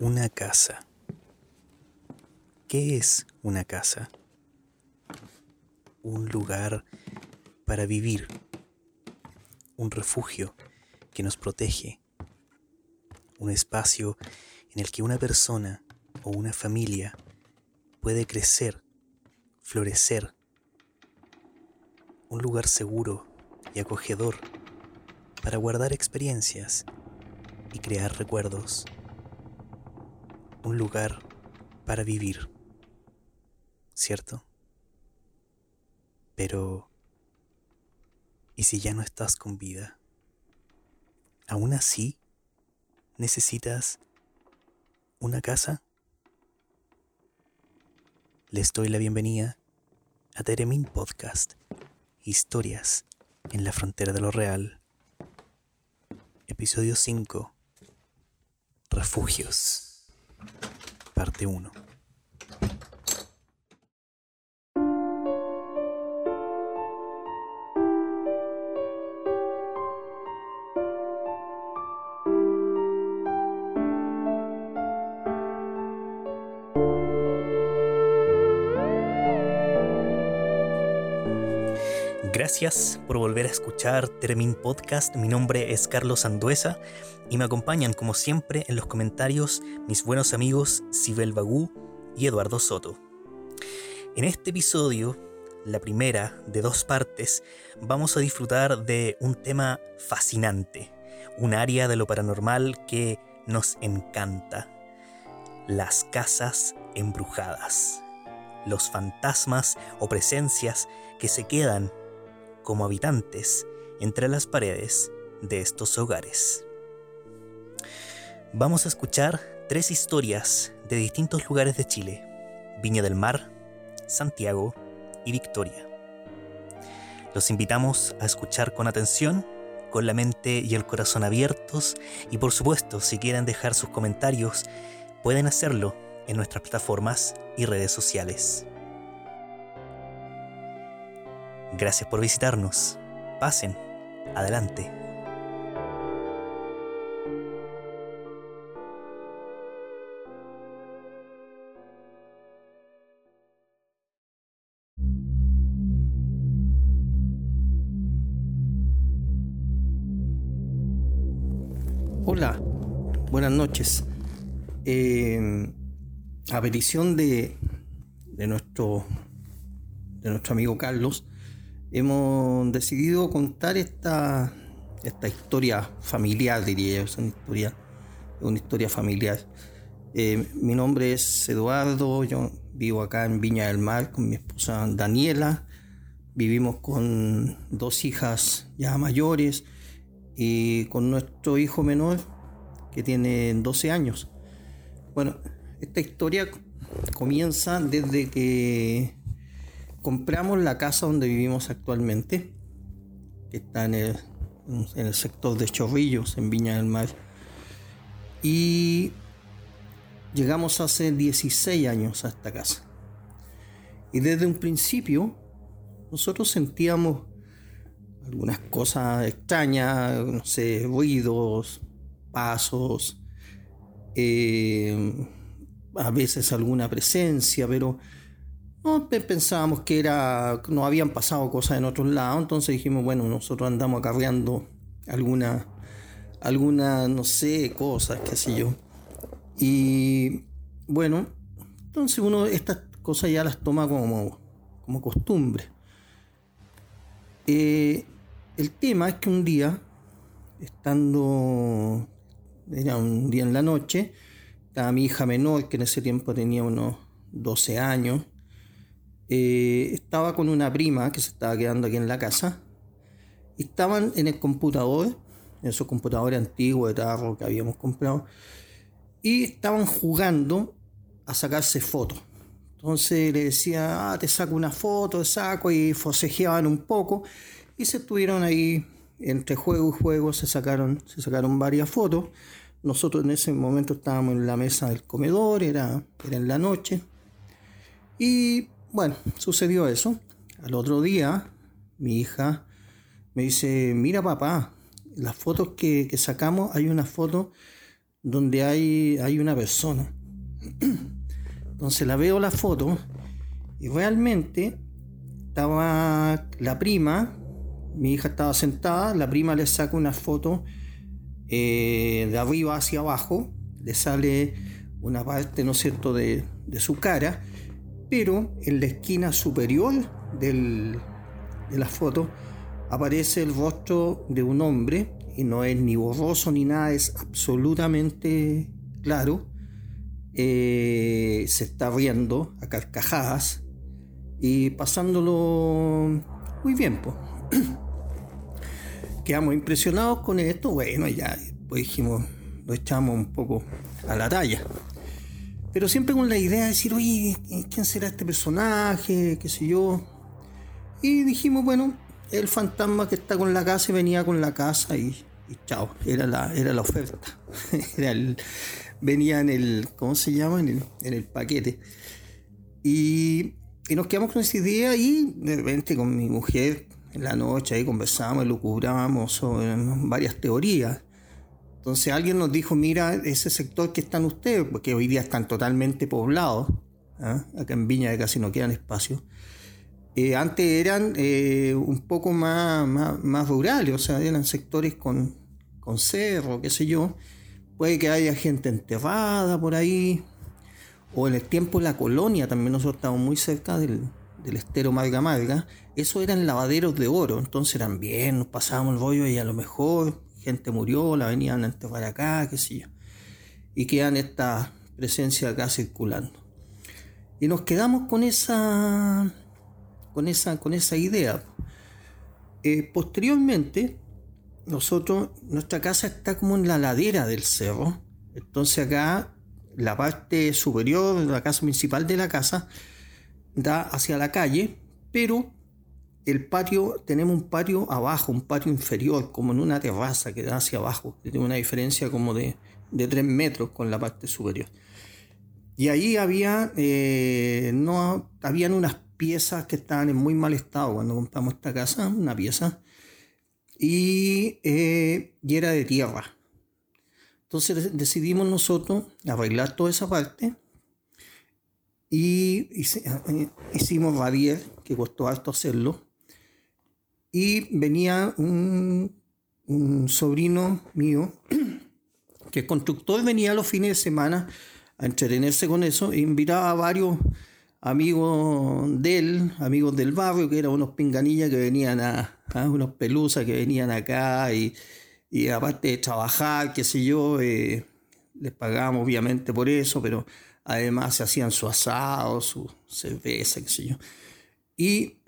Una casa. ¿Qué es una casa? Un lugar para vivir, un refugio que nos protege, un espacio en el que una persona o una familia puede crecer, florecer, un lugar seguro y acogedor para guardar experiencias y crear recuerdos un lugar para vivir, ¿cierto? Pero, ¿y si ya no estás con vida? ¿Aún así necesitas una casa? Les doy la bienvenida a Teremin Podcast, Historias en la frontera de lo real. Episodio 5. Refugios. Parte 1. Gracias por volver a escuchar Termin Podcast. Mi nombre es Carlos Anduesa y me acompañan como siempre en los comentarios mis buenos amigos Sibel Bagú y Eduardo Soto. En este episodio, la primera de dos partes, vamos a disfrutar de un tema fascinante, un área de lo paranormal que nos encanta. Las casas embrujadas. Los fantasmas o presencias que se quedan como habitantes entre las paredes de estos hogares. Vamos a escuchar tres historias de distintos lugares de Chile, Viña del Mar, Santiago y Victoria. Los invitamos a escuchar con atención, con la mente y el corazón abiertos y por supuesto si quieren dejar sus comentarios pueden hacerlo en nuestras plataformas y redes sociales. Gracias por visitarnos. Pasen. Adelante. Hola, buenas noches. Eh, a petición de, de, nuestro, de nuestro amigo Carlos, hemos decidido contar esta, esta historia familiar, diría yo, es una historia, una historia familiar. Eh, mi nombre es Eduardo, yo vivo acá en Viña del Mar con mi esposa Daniela, vivimos con dos hijas ya mayores y con nuestro hijo menor que tiene 12 años. Bueno, esta historia comienza desde que compramos la casa donde vivimos actualmente, que está en el, en el sector de Chorrillos, en Viña del Mar. Y llegamos hace 16 años a esta casa. Y desde un principio nosotros sentíamos algunas cosas extrañas, no sé, ruidos, pasos, eh, a veces alguna presencia, pero no, pensábamos que era, no habían pasado cosas en otros lados, entonces dijimos, bueno, nosotros andamos acarreando alguna, alguna, no sé, cosas, qué sé yo. Y bueno, entonces uno estas cosas ya las toma como, como costumbre. Eh, el tema es que un día, estando, era un día en la noche, estaba mi hija menor, que en ese tiempo tenía unos 12 años, eh, estaba con una prima que se estaba quedando aquí en la casa. estaban en el computador, en esos computadores antiguos de tarro que habíamos comprado, y estaban jugando a sacarse fotos. Entonces le decía, ah, te saco una foto, saco, y forcejeaban un poco, y se estuvieron ahí entre juego y juego, se sacaron, se sacaron varias fotos. Nosotros en ese momento estábamos en la mesa del comedor, era, era en la noche. Y bueno, sucedió eso. Al otro día, mi hija me dice, mira papá, las fotos que, sacamos, hay una foto donde hay, hay una persona. Entonces la veo la foto y realmente estaba la prima, mi hija estaba sentada, la prima le saca una foto eh, de arriba hacia abajo, le sale una parte, ¿no es cierto?, de, su cara, pero en la esquina superior de la foto aparece el rostro de un hombre y no es ni borroso ni nada, es absolutamente claro. Eh, se está riendo a carcajadas y pasándolo muy bien. Pues. Quedamos impresionados con esto, bueno, ya pues dijimos, lo echamos un poco a la talla. Pero siempre con la idea de decir, oye, ¿quién será este personaje? ¿Qué sé yo? Y dijimos, bueno, el fantasma que está con la casa y venía con la casa y y chao, era la, era la oferta. era el, venía en el, ¿cómo se llama? En el, paquete. Y, nos quedamos con esa idea y de repente con mi mujer en la noche ahí conversábamos y lucubrábamos sobre varias teorías. Entonces alguien nos dijo, mira, ese sector que están ustedes, porque hoy día están totalmente poblados, ¿ah? acá en Viña casi no quedan espacios, eh, antes eran eh, un poco más, más, rurales, o sea, eran sectores con, con cerro, qué sé yo. Puede que haya gente enterrada por ahí. O en el tiempo de la colonia, también nosotros estábamos muy cerca del, del estero Marga Marga. Eso eran lavaderos de oro, entonces eran bien, nos pasábamos el rollo y a lo mejor gente murió, la venían a enterrar acá, qué sé yo. Y quedan esta presencia acá circulando. Y nos quedamos con esa con esa, con esa idea. Eh, posteriormente, nosotros, nuestra casa está como en la ladera del cerro. Entonces acá, la parte superior, la casa principal de la casa, da hacia la calle, pero el patio, tenemos un patio abajo, un patio inferior, como en una terraza que da hacia abajo, tiene una diferencia como de, de 3 metros con la parte superior. Y ahí había, eh, no, habían unas piezas que estaban en muy mal estado cuando compramos esta casa, una pieza, y, eh, era de tierra. Entonces decidimos nosotros arreglar toda esa parte y eh, hicimos radier, que costó harto hacerlo, y venía un, sobrino mío, que constructor, venía los fines de semana a entretenerse con eso, e invitaba a varios amigos de él, amigos del barrio, que eran unos pinganillas que venían a, unos pelusas que venían acá y, aparte de trabajar, qué sé yo, eh, les pagábamos obviamente por eso, pero además se hacían su asado, su cerveza, qué sé yo. Y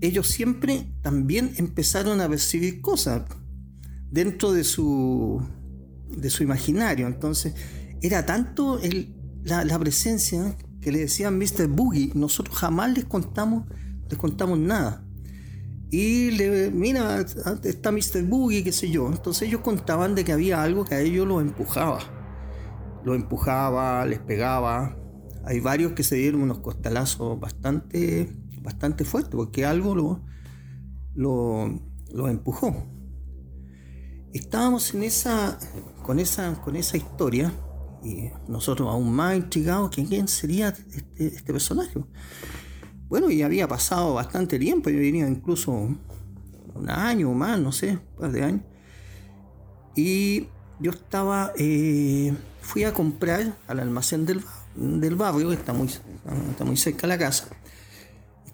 ellos siempre también empezaron a percibir cosas dentro de su, de su imaginario. Entonces, era tanto el, la, presencia que le decían Mr. Boogie, nosotros jamás les contamos, les contamos nada. Y le, mira, está Mr. Boogie, qué sé yo. Entonces ellos contaban de que había algo que a ellos los empujaba. Los empujaba, les pegaba. Hay varios que se dieron unos costalazos bastante, bastante fuertes, porque algo lo, lo, lo empujó. Estábamos en esa, con, esa, con esa historia y nosotros aún más intrigados que quién sería este, este, personaje. Bueno, y había pasado bastante tiempo, yo diría incluso un año o más, no sé, un par de años. Y yo estaba, eh, fui a comprar al almacén del, del barrio, que está muy, está muy cerca de la casa.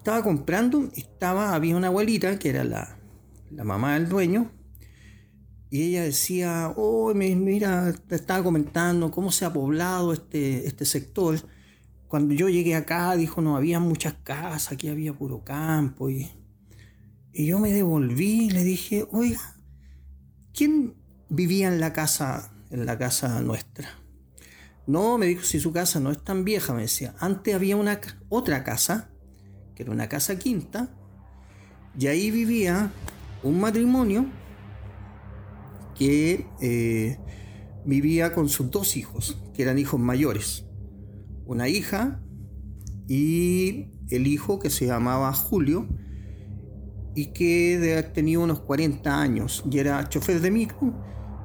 Estaba comprando, estaba, había una abuelita que era la, la mamá del dueño, y ella decía, oh, mira, te estaba comentando cómo se ha poblado este, este sector. Cuando yo llegué acá, dijo, no había muchas casas, aquí había puro campo. Y, y yo me devolví y le dije, oiga, ¿quién vivía en la casa, en la casa nuestra? No, me dijo, si su casa no es tan vieja, me decía. Antes había una otra casa, que era una casa quinta, y ahí vivía un matrimonio que eh, vivía con sus dos hijos, que eran hijos mayores. Una hija y el hijo que se llamaba Julio y que tenía unos 40 años y era chofer de micro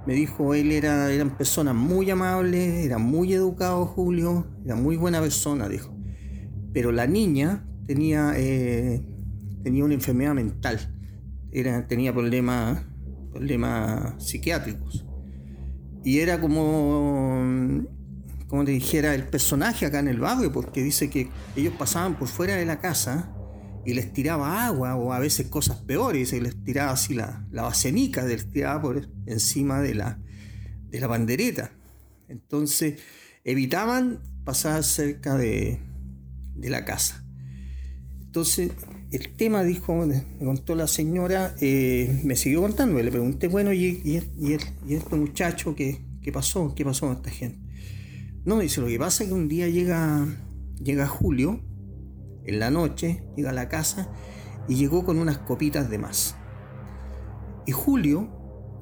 me dijo, él era, eran personas muy amables, era muy educado Julio, era muy buena persona, dijo. Pero la niña tenía, eh, tenía una enfermedad mental, era, tenía problemas, problemas psiquiátricos. Y era como, como te dijera, el personaje acá en el barrio, porque dice que ellos pasaban por fuera de la casa y les tiraba agua o a veces cosas peores, y les tiraba así la, la basenica, les tiraba por encima de la, de la bandereta. Entonces evitaban pasar cerca de, de la casa. Entonces el tema, dijo, me contó la señora, eh, me siguió contando, le pregunté, bueno, ¿y, y, este muchacho qué, qué, pasó? ¿Qué pasó con esta gente? No, dice, lo que pasa es que un día llega, llega Julio, en la noche, llega a la casa y llegó con unas copitas de más. Y Julio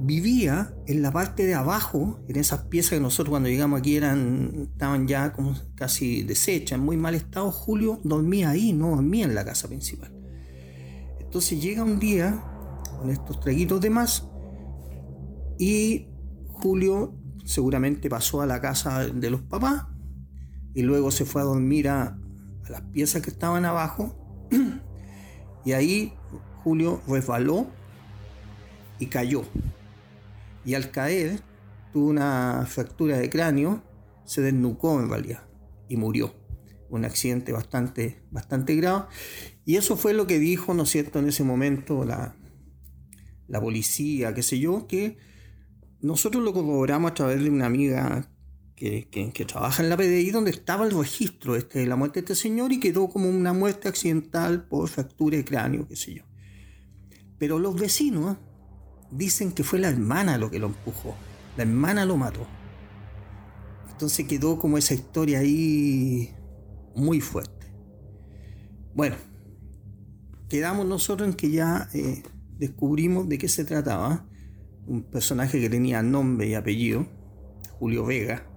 vivía en la parte de abajo, en esas piezas que nosotros cuando llegamos aquí eran, estaban ya como casi deshechas, en muy mal estado. Julio dormía ahí, no dormía en la casa principal. Entonces llega un día con estos traguitos de más y Julio seguramente pasó a la casa de los papás y luego se fue a dormir a, las piezas que estaban abajo y ahí Julio resbaló y cayó. Y al caer tuvo una fractura de cráneo, se desnucó en realidad y murió. Un accidente bastante, bastante grave. Y eso fue lo que dijo, ¿no es cierto?, en ese momento la, la policía, qué sé yo, que nosotros lo corroboramos a través de una amiga que, trabaja en la PDI, donde estaba el registro este, de la muerte de este señor y quedó como una muerte accidental por fractura de cráneo, qué sé yo. Pero los vecinos dicen que fue la hermana lo que lo empujó, la hermana lo mató. Entonces quedó como esa historia ahí muy fuerte. Bueno, quedamos nosotros en que ya eh, descubrimos de qué se trataba. Un personaje que tenía nombre y apellido, Julio Vega,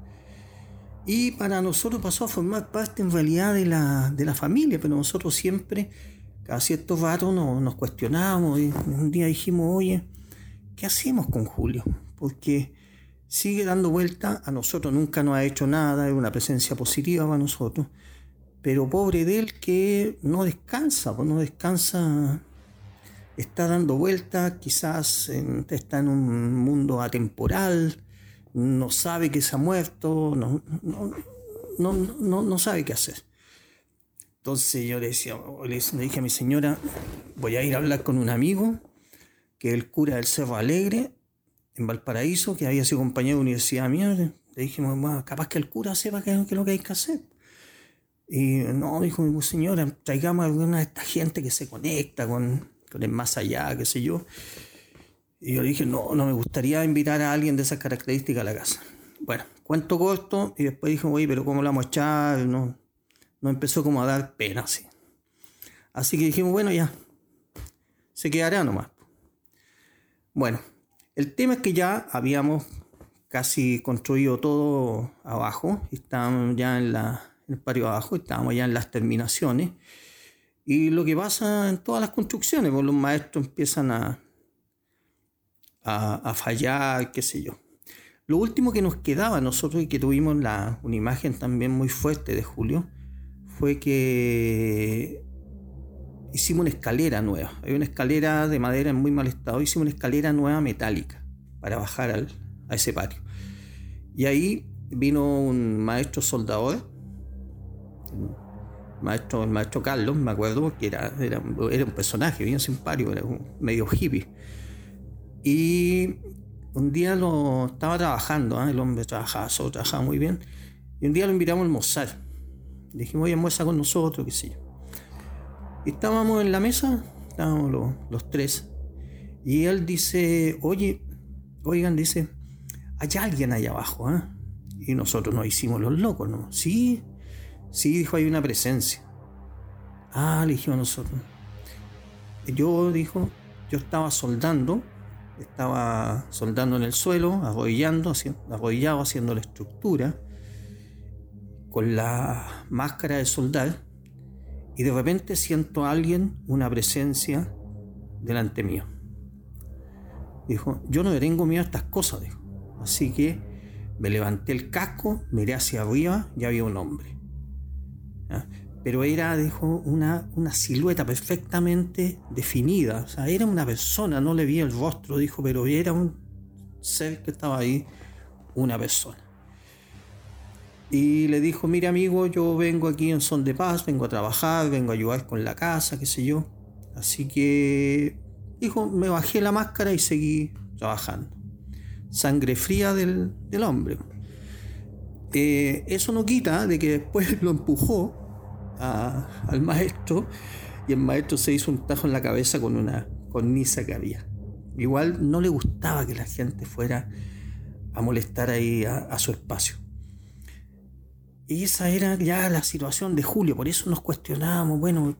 y para nosotros pasó a formar parte en realidad de la, de la familia, pero nosotros siempre, cada cierto rato, nos, cuestionábamos y un día dijimos, oye, ¿qué hacemos con Julio? Porque sigue dando vuelta, a nosotros nunca nos ha hecho nada, es una presencia positiva para nosotros, pero pobre de él que no descansa, pues no descansa, está dando vuelta, quizás está en un mundo atemporal, no sabe que se ha muerto, no, no, no, sabe qué hacer. Entonces yo le, decía, le dije a mi señora, voy a ir a hablar con un amigo, que el cura del Cerro Alegre, en Valparaíso, que había sido compañero de universidad mía. Le dijimos, bueno, capaz que el cura sepa qué, es lo que hay que hacer. Y no, dijo señora, traigamos a alguna de esta gente que se conecta con, con el más allá, qué sé yo. Y yo le dije, no, no me gustaría invitar a alguien de esas características a la casa. Bueno, cuento corto y después dije, oye, pero ¿cómo la vamos a echar? No, no empezó como a dar pena así. Así que dijimos, bueno, ya, se quedará nomás. Bueno, el tema es que ya habíamos casi construido todo abajo, estábamos ya en, la, en el patio abajo, estábamos ya en las terminaciones. Y lo que pasa en todas las construcciones, pues los maestros empiezan a, a, fallar, qué sé yo. Lo último que nos quedaba nosotros y que tuvimos la, una imagen también muy fuerte de Julio fue que hicimos una escalera nueva. Hay una escalera de madera en muy mal estado. Hicimos una escalera nueva metálica para bajar al, a ese patio. Y ahí vino un maestro soldador, maestro, el maestro Carlos, me acuerdo, que era, era, un personaje bien simpático, era un medio hippie. Y un día lo estaba trabajando, ¿eh? el hombre trabajaba solo, trabajaba muy bien. Y un día lo invitamos a almorzar. Le dijimos, oye, almuerza con nosotros, qué sé yo. Estábamos en la mesa, estábamos los, los tres. Y él dice, oye, oigan, dice, hay alguien allá abajo, ¿eh? Y nosotros nos hicimos los locos, ¿no? Sí, sí, dijo, hay una presencia. Ah, le dijimos nosotros. Yo, dijo, yo estaba soldando estaba soldando en el suelo, arrodillando, arrodillado, haciendo la estructura, con la máscara de soldar, y de repente siento a alguien, una presencia delante mío. Dijo, yo no le tengo miedo a estas cosas, dijo. Así que me levanté el casco, miré hacia arriba y había un hombre. Pero era, dijo, una, una silueta perfectamente definida. O sea, era una persona, no le vi el rostro, dijo, pero era un ser que estaba ahí, una persona. Y le dijo, mire amigo, yo vengo aquí en son de paz, vengo a trabajar, vengo a ayudar con la casa, qué sé yo. Así que, dijo, me bajé la máscara y seguí trabajando. Sangre fría del, hombre. Eh, eso no quita de que después lo empujó al maestro y el maestro se hizo un tajo en la cabeza con una cornisa que había. Igual no le gustaba que la gente fuera a molestar ahí a su espacio. Y esa era ya la situación de Julio, por eso nos cuestionábamos, bueno,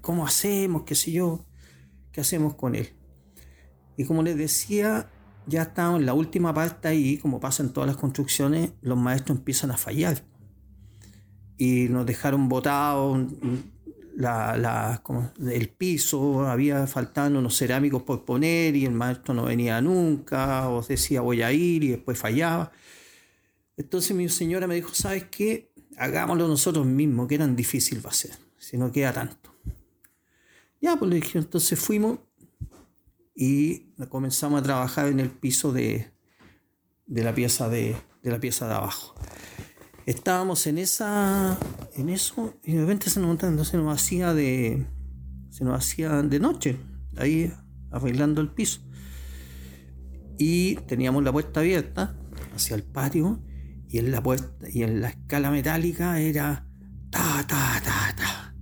¿cómo hacemos? ¿Qué sé yo? ¿Qué hacemos con él? Y como les decía, ya estamos en la última parte ahí, como pasa en todas las construcciones, los maestros empiezan a fallar. Y nos dejaron botados el piso, había faltando unos cerámicos por poner y el maestro no venía nunca, o decía voy a ir y después fallaba. Entonces mi señora me dijo, ¿sabes qué? Hagámoslo nosotros mismos, que eran difícil va a ser, si no queda tanto. Ya, pues le dije, entonces fuimos y comenzamos a trabajar en el piso de, la pieza de, la pieza de abajo. Estábamos en esa en eso y de repente se nos, se nos hacía de se nos hacía de noche ahí arreglando el piso y teníamos la puerta abierta hacia el patio y en la y en la escala metálica era ta ta ta ta.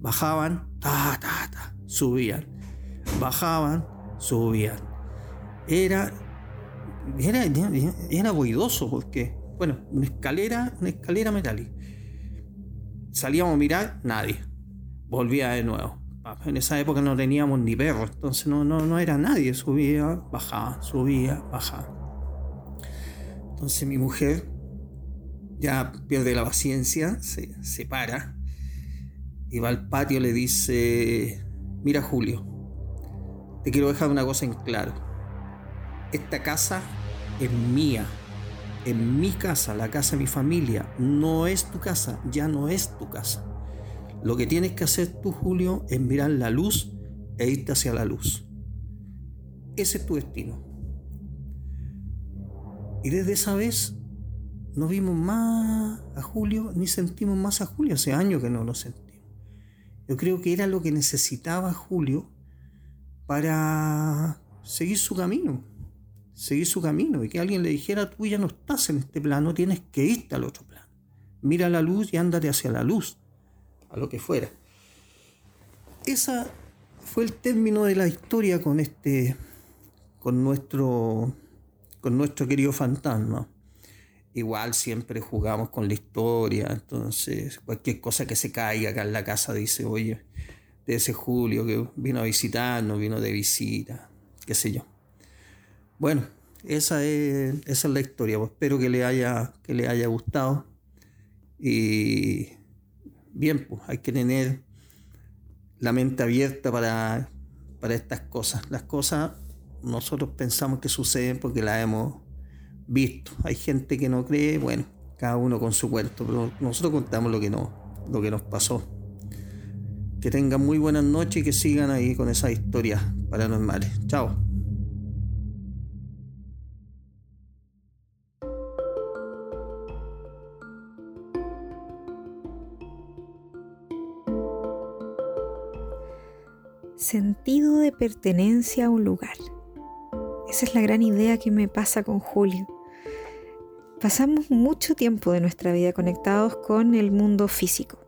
Bajaban, ta ta ta, subían. Bajaban, subían. Era era, era ruidoso porque, bueno, una escalera, una escalera metálica. Salíamos a mirar, nadie. Volvía de nuevo. En esa época no teníamos ni perros, entonces no, no, no era nadie. Subía, bajaba, subía, bajaba. Entonces mi mujer ya pierde la paciencia, se, se para y va al patio le dice, mira Julio, te quiero dejar una cosa en claro. Esta casa es mía, es mi casa, la casa de mi familia, no es tu casa, ya no es tu casa. Lo que tienes que hacer tú, Julio, es mirar la luz e irte hacia la luz. Ese es tu destino. Y desde esa vez no vimos más a Julio, ni sentimos más a Julio. Hace años que no lo sentimos. Yo creo que era lo que necesitaba Julio para seguir su camino. Seguir su camino. Y que alguien le dijera, tú ya no estás en este plano, tienes que irte al otro plano. Mira la luz y ándate hacia la luz. A lo que fuera. Esa fue el término de la historia con este. con nuestro. con nuestro querido fantasma igual siempre jugamos con la historia, entonces cualquier cosa que se caiga acá en la casa dice, oye, de ese Julio que vino a visitarnos, vino de visita, qué sé yo. Bueno, esa es, esa es la historia, pues espero que le haya, que le haya gustado. Y bien, pues hay que tener la mente abierta para, para estas cosas. Las cosas nosotros pensamos que suceden porque las hemos visto. Hay gente que no cree, bueno, cada uno con su cuento, pero nosotros contamos lo que, no, lo que nos pasó. Que tengan muy buenas noches y que sigan ahí con esas historias paranormales. Chao. Sentido de pertenencia a un lugar. Esa es la gran idea que me pasa con Julio. Pasamos mucho tiempo de nuestra vida conectados con el mundo físico.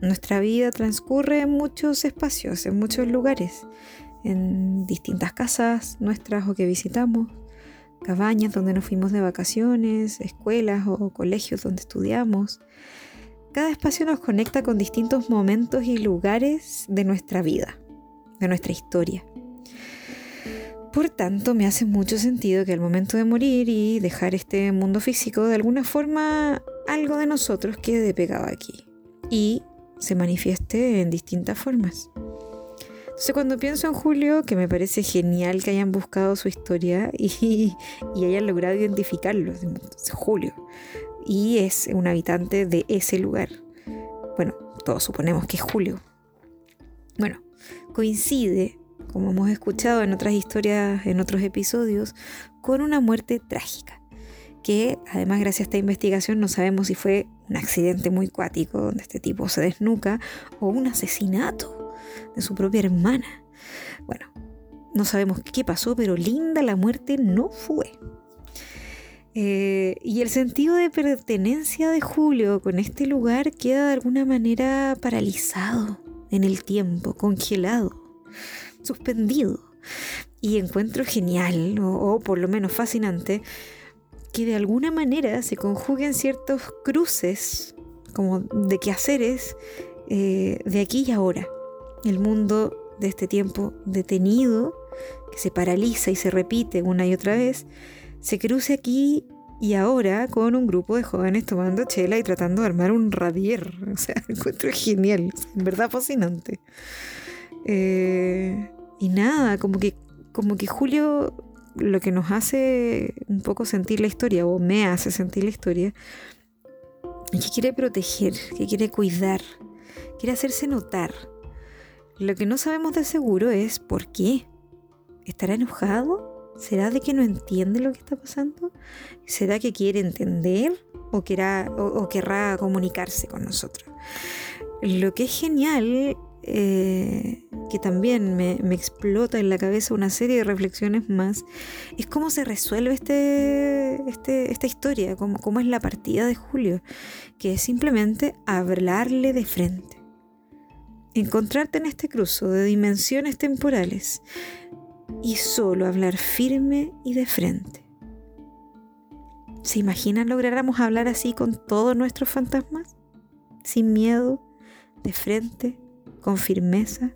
Nuestra vida transcurre en muchos espacios, en muchos lugares, en distintas casas nuestras o que visitamos, cabañas donde nos fuimos de vacaciones, escuelas o colegios donde estudiamos. Cada espacio nos conecta con distintos momentos y lugares de nuestra vida, de nuestra historia. Por tanto, me hace mucho sentido que al momento de morir y dejar este mundo físico, de alguna forma algo de nosotros quede pegado aquí y se manifieste en distintas formas. Entonces cuando pienso en Julio, que me parece genial que hayan buscado su historia y, hayan logrado identificarlo, es Julio, y es un habitante de ese lugar. Bueno, todos suponemos que es Julio. Bueno, coincide, como hemos escuchado en otras historias, en otros episodios, con una muerte trágica, que además gracias a esta investigación no sabemos si fue un accidente muy cuático donde este tipo se desnuca o un asesinato de su propia hermana. Bueno, no sabemos qué pasó, pero linda la muerte no fue. Eh, y el sentido de pertenencia de Julio con este lugar queda de alguna manera paralizado en el tiempo, congelado, suspendido. Y encuentro genial, o, por lo menos fascinante, que de alguna manera se conjuguen ciertos cruces como de quehaceres eh, de aquí y ahora. El mundo de este tiempo detenido, que se paraliza y se repite una y otra vez, se cruce aquí y ahora con un grupo de jóvenes tomando chela y tratando de armar un radier. O sea, encuentro genial, en verdad fascinante. Eh, y nada, como que, como que Julio lo que nos hace un poco sentir la historia, o me hace sentir la historia, es que quiere proteger, que quiere cuidar, quiere hacerse notar. Lo que no sabemos de seguro es por qué. ¿Estará enojado? ¿Será de que no entiende lo que está pasando? ¿Será que quiere entender o, querrá, comunicarse con nosotros? Lo que es genial, eh, que también me, explota en la cabeza una serie de reflexiones más, es cómo se resuelve este, este esta historia, cómo, cómo es la partida de Julio, que es simplemente hablarle de frente. Encontrarte en este cruzo de dimensiones temporales y solo hablar firme y de frente. ¿Se imaginan lográramos hablar así con todos nuestros fantasmas? Sin miedo, de frente, con firmeza.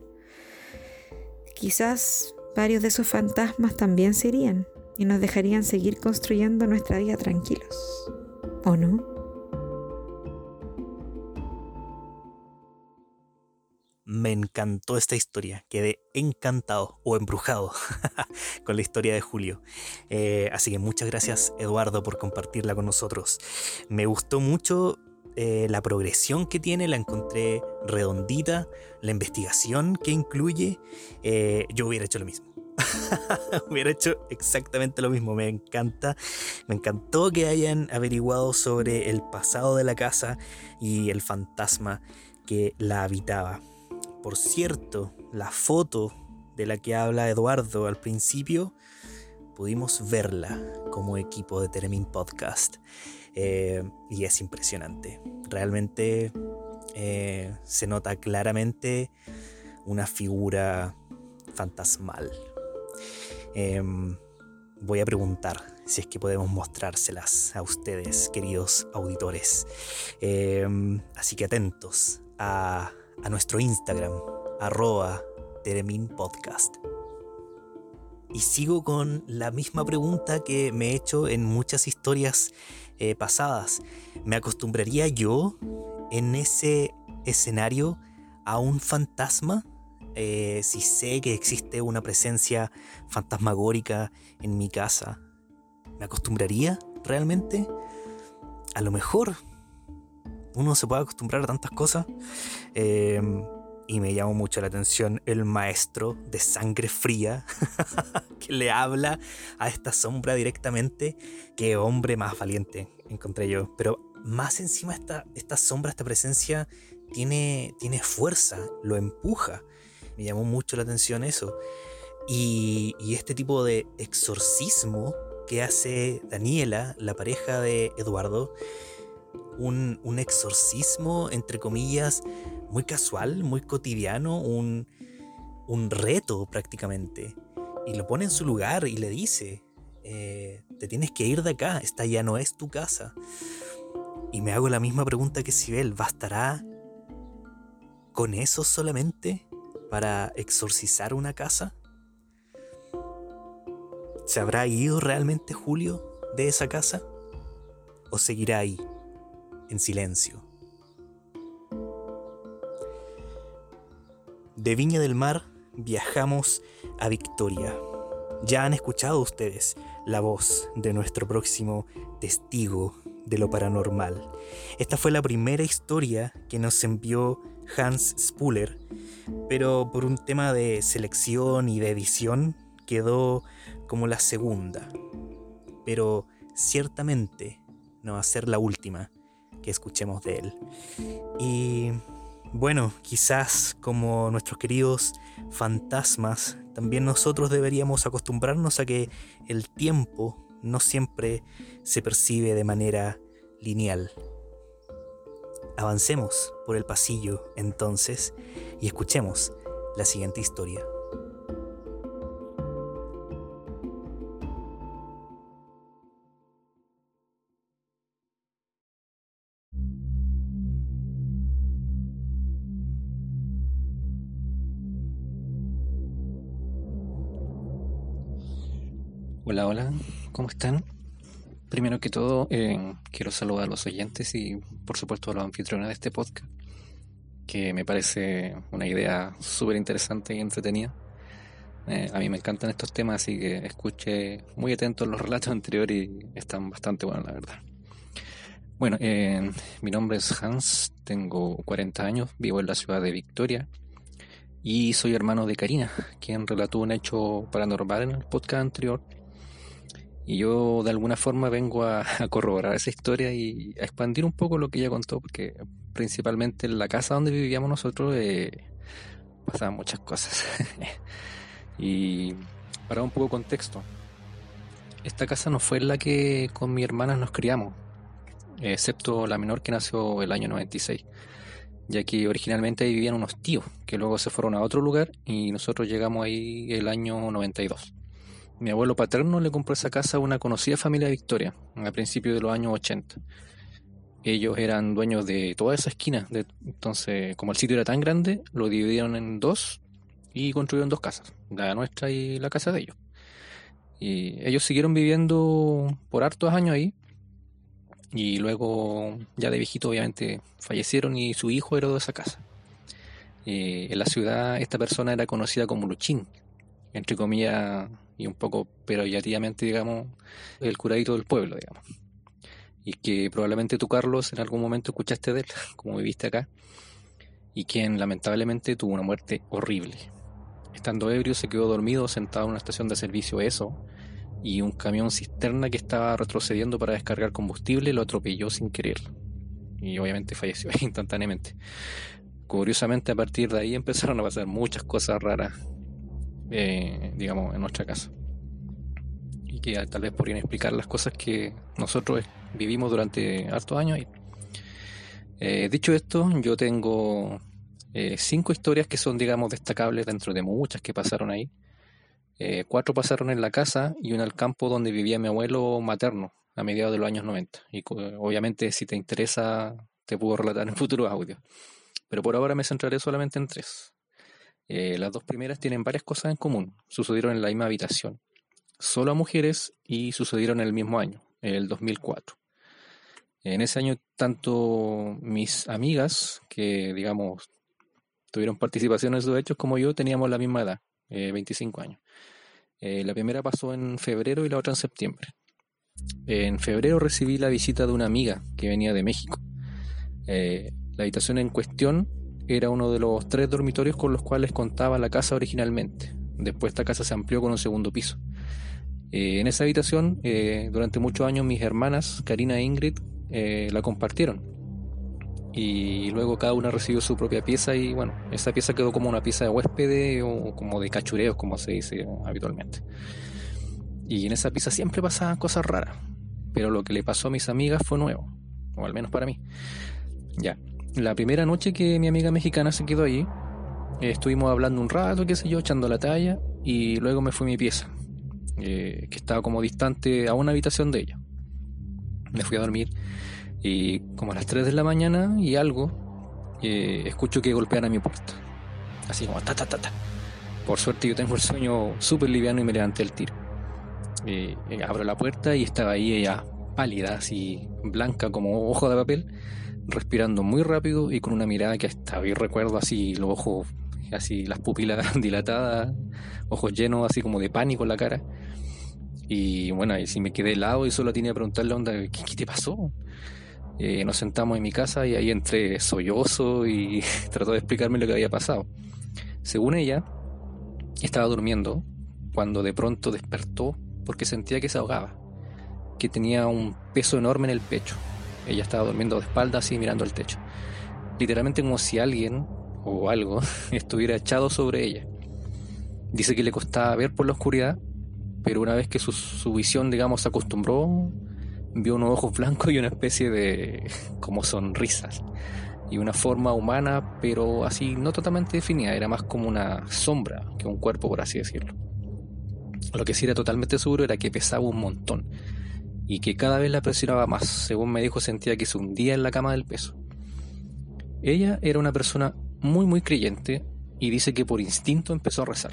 Quizás varios de esos fantasmas también se irían y nos dejarían seguir construyendo nuestra vida tranquilos. ¿O no? me encantó esta historia. Quedé encantado o embrujado con la historia de Julio. Eh, así que muchas gracias Eduardo por compartirla con nosotros. Me gustó mucho eh, la progresión que tiene, la encontré redondita, la investigación que incluye. Eh, yo hubiera hecho lo mismo. hubiera hecho exactamente lo mismo. Me encanta, me encantó que hayan averiguado sobre el pasado de la casa y el fantasma que la habitaba. Por cierto, la foto de la que habla Eduardo al principio, pudimos verla como equipo de Teremin Podcast. Eh, y es impresionante. Realmente eh, se nota claramente una figura fantasmal. Em, voy a preguntar si es que podemos mostrárselas a ustedes, queridos auditores. Em, así que atentos a a nuestro Instagram, arroba Teremin Podcast. Y sigo con la misma pregunta que me he hecho en muchas historias eh, pasadas. ¿Me acostumbraría yo en ese escenario a un fantasma? Eh, si sé que existe una presencia fantasmagórica en mi casa, ¿me acostumbraría realmente? A lo mejor uno se puede acostumbrar a tantas cosas. Em, y me llamó mucho la atención el maestro de sangre fría que le habla a esta sombra directamente. Qué hombre más valiente, encontré yo. Pero más encima esta, esta sombra, esta presencia, tiene, tiene fuerza, lo empuja. Me llamó mucho la atención eso. Y, y este tipo de exorcismo que hace Daniela, la pareja de Eduardo, un, exorcismo, entre comillas, muy casual, muy cotidiano, un, un reto prácticamente. Y lo pone en su lugar y le dice, eh, te tienes que ir de acá, esta ya no es tu casa. Y me hago la misma pregunta que Sibel, ¿bastará con eso solamente para exorcizar una casa? ¿Se habrá ido realmente Julio de esa casa? ¿O seguirá ahí? en silencio. De Viña del Mar viajamos a Victoria. Ya han escuchado ustedes la voz de nuestro próximo testigo de lo paranormal. Esta fue la primera historia que nos envió Hans Spuller, pero por un tema de selección y de edición quedó como la segunda. Pero ciertamente no va a ser la última que escuchemos de él. Y bueno, quizás como nuestros queridos fantasmas, también nosotros deberíamos acostumbrarnos a que el tiempo no siempre se percibe de manera lineal. Avancemos por el pasillo entonces y escuchemos la siguiente historia. Hola, hola, ¿cómo están? Primero que todo, eh, quiero saludar a los oyentes y por supuesto a los anfitriones de este podcast, que me parece una idea súper interesante y entretenida. Eh, a mí me encantan estos temas, así que escuché muy atento los relatos anteriores y están bastante buenos, la verdad. Bueno, eh, mi nombre es Hans, tengo 40 años, vivo en la ciudad de Victoria y soy hermano de Karina, quien relató un hecho paranormal en el podcast anterior y yo de alguna forma vengo a, corroborar esa historia y a expandir un poco lo que ella contó, porque principalmente en la casa donde vivíamos nosotros eh, pasaban muchas cosas. y para un poco de contexto, esta casa no fue la que con mi hermana nos criamos, excepto la menor que nació el año 96, ya que originalmente ahí vivían unos tíos que luego se fueron a otro lugar y nosotros llegamos ahí el año 92 mi abuelo paterno le compró esa casa a una conocida familia de Victoria, a principios de los años 80. Ellos eran dueños de toda esa esquina, entonces como el sitio era tan grande, lo dividieron en dos y construyeron dos casas, la nuestra y la casa de ellos. Y ellos siguieron viviendo por hartos años ahí, y luego ya de viejito obviamente fallecieron y su hijo heredó esa casa. en la ciudad esta persona era conocida como Luchín, entre comillas y un poco perorativamente, digamos, el curadito del pueblo, digamos. Y que probablemente tú, Carlos, en algún momento escuchaste de él, como viviste acá, y quien lamentablemente tuvo una muerte horrible. Estando ebrio, se quedó dormido sentado en una estación de servicio ESO y un camión cisterna que estaba retrocediendo para descargar combustible lo atropelló sin querer. Y obviamente falleció instantáneamente. Curiosamente, a partir de ahí empezaron a pasar muchas cosas raras eh, digamos, en nuestra casa. Y que tal vez podrían explicar las cosas que nosotros vivimos durante hartos años. Eh, dicho esto, yo tengo eh, cinco historias que son, digamos, destacables dentro de muchas que pasaron ahí. cuatro pasaron en la casa y una al campo donde vivía mi abuelo materno a mediados de los años 90. Y obviamente, si te interesa, te puedo relatar en futuros audios. Pero por ahora me centraré solamente en tres. Eh, las dos primeras tienen varias cosas en común. Sucedieron en la misma habitación, solo a mujeres y sucedieron en el mismo año, el 2004. En ese año, tanto mis amigas, que digamos tuvieron participación en esos hechos, como yo, teníamos la misma edad, 25 eh, años. Eh, la primera pasó en febrero y la otra en septiembre. En febrero recibí la visita de una amiga que venía de México. la habitación en cuestión era uno de los tres dormitorios con los cuales contaba la casa originalmente. Después esta casa se amplió con un segundo piso. Eh, en esa habitación, eh, durante muchos años, mis hermanas, Karina e Ingrid, eh, la compartieron. Y luego cada una recibió su propia pieza y bueno, esa pieza quedó como una pieza de huésped o como de cachureos, como se dice habitualmente. Y en esa pieza siempre pasaban cosas raras, pero lo que le pasó a mis amigas fue nuevo, o al menos para mí. Ya, la primera noche que mi amiga mexicana se quedó ahí, eh, estuvimos hablando un rato, qué sé yo, echando la talla, y luego me fui a mi pieza, eh, que estaba como distante a una habitación de ella. Me fui a dormir y como a las 3 de la mañana y algo, eh, escucho que golpean a mi puerta. Así como ta ta ta ta. Por suerte yo tengo el sueño súper liviano y me levanté el tiro. abro la puerta y estaba ahí ella pálida, así blanca como ojo de papel respirando muy rápido y con una mirada que hasta hoy recuerdo así, los ojos así las pupilas dilatadas, ojos llenos, así como de pánico en la cara. Y bueno, y si me quedé helado y solo tenía que preguntarle, onda, ¿qué, qué te pasó? Eh, nos sentamos en mi casa y ahí entré sollozo y trató de explicarme lo que había pasado. Según ella, estaba durmiendo cuando de pronto despertó porque sentía que se ahogaba, que tenía un peso enorme en el pecho. Ella estaba durmiendo de espaldas y mirando el techo. Literalmente como si alguien o algo estuviera echado sobre ella. Dice que le costaba ver por la oscuridad, pero una vez que su, su visión, digamos, se acostumbró, vio unos ojos blancos y una especie de como sonrisas y una forma humana, pero así no totalmente definida, era más como una sombra que un cuerpo, por así decirlo. Lo que sí era totalmente seguro era que pesaba un montón y que cada vez la presionaba más. Según me dijo, sentía que se hundía en la cama del peso. Ella era una persona muy, muy creyente y dice que por instinto empezó a rezar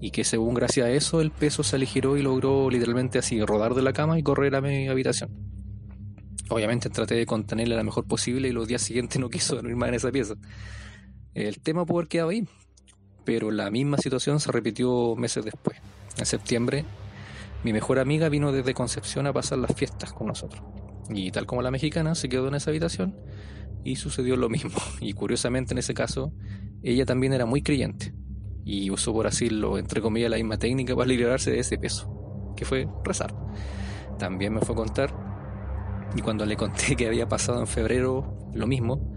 y que según gracias a eso el peso se aligeró y logró literalmente así rodar de la cama y correr a mi habitación. Obviamente traté de contenerla lo mejor posible y los días siguientes no quiso dormir más en esa pieza. El tema pudo haber quedado ahí, pero la misma situación se repitió meses después. En septiembre, mi mejor amiga vino desde Concepción a pasar las fiestas con nosotros. Y tal como la mexicana, se quedó en esa habitación y sucedió lo mismo. Y curiosamente en ese caso, ella también era muy creyente y usó, por así lo entre comillas, la misma técnica para liberarse de ese peso, que fue rezar. También me fue a contar, y cuando le conté que había pasado en febrero lo mismo,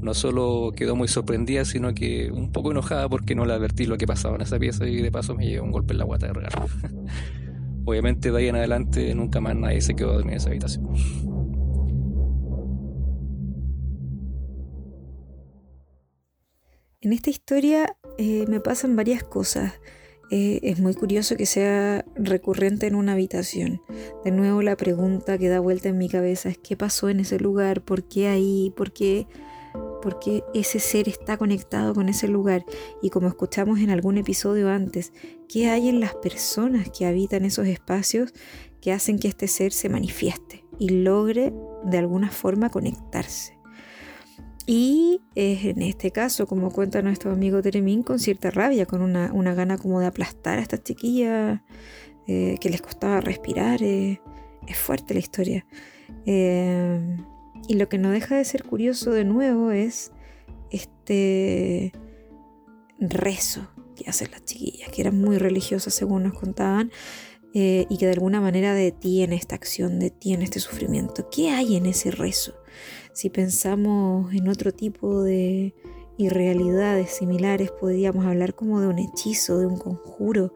no solo quedó muy sorprendida, sino que un poco enojada porque no le advertí lo que pasaba en esa pieza y de paso me llevó un golpe en la guata de regalo. Obviamente de ahí en adelante nunca más nadie se quedó en esa habitación. En esta historia eh, me pasan varias cosas. Eh, es muy curioso que sea recurrente en una habitación. De nuevo la pregunta que da vuelta en mi cabeza es qué pasó en ese lugar, por qué ahí, por qué, por qué ese ser está conectado con ese lugar. Y como escuchamos en algún episodio antes, qué hay en las personas que habitan esos espacios que hacen que este ser se manifieste y logre de alguna forma conectarse. Y es en este caso, como cuenta nuestro amigo Teremín, con cierta rabia, con una, gana como de aplastar a estas chiquillas eh, que les costaba respirar. Eh, es fuerte la historia. Eh, y lo que no deja de ser curioso de nuevo es este rezo que hacen las chiquillas, que eran muy religiosas según nos contaban, y que de alguna manera detiene esta acción, detiene este sufrimiento. ¿Qué hay en ese rezo? Si pensamos en otro tipo de irrealidades similares, podríamos hablar como de un hechizo, de un conjuro,